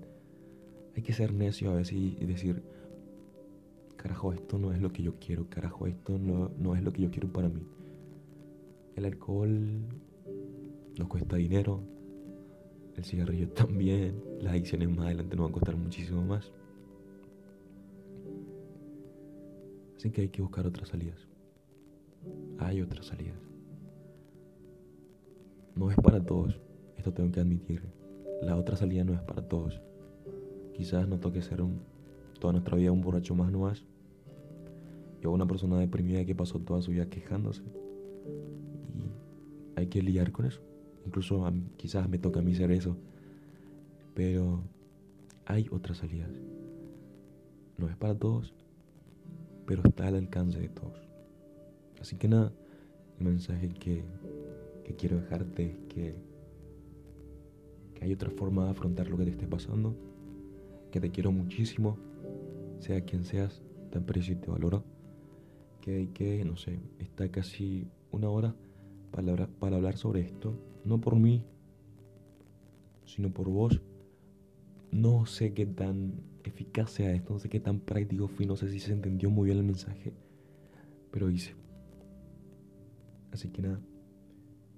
Hay que ser necio a veces y decir, carajo, esto no es lo que yo quiero, carajo, esto no, no es lo que yo quiero para mí. El alcohol nos cuesta dinero, el cigarrillo también, las adicciones más adelante nos van a costar muchísimo más. Así que hay que buscar otras salidas. Hay otras salidas. No es para todos, esto tengo que admitir. La otra salida no es para todos. Quizás no toque ser un, toda nuestra vida un borracho más no más, yo una persona deprimida que pasó toda su vida quejándose. Y hay que lidiar con eso. Incluso quizás me toca a mí ser eso. Pero hay otras salidas. No es para todos, pero está al alcance de todos. Así que nada, el mensaje que, que quiero dejarte es que, que hay otra forma de afrontar lo que te esté pasando, que te quiero muchísimo, sea quien seas, te aprecio y te valoro que que, no sé, está casi una hora para, para hablar sobre esto. No por mí, sino por vos. No sé qué tan eficaz sea esto, no sé qué tan práctico fui, no sé si se entendió muy bien el mensaje, pero hice. Así que nada,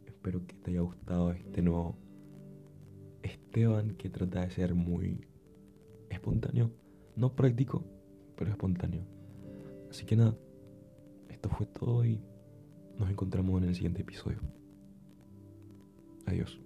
espero que te haya gustado este nuevo Esteban que trata de ser muy espontáneo, no práctico, pero espontáneo. Así que nada, esto fue todo y nos encontramos en el siguiente episodio. Adiós.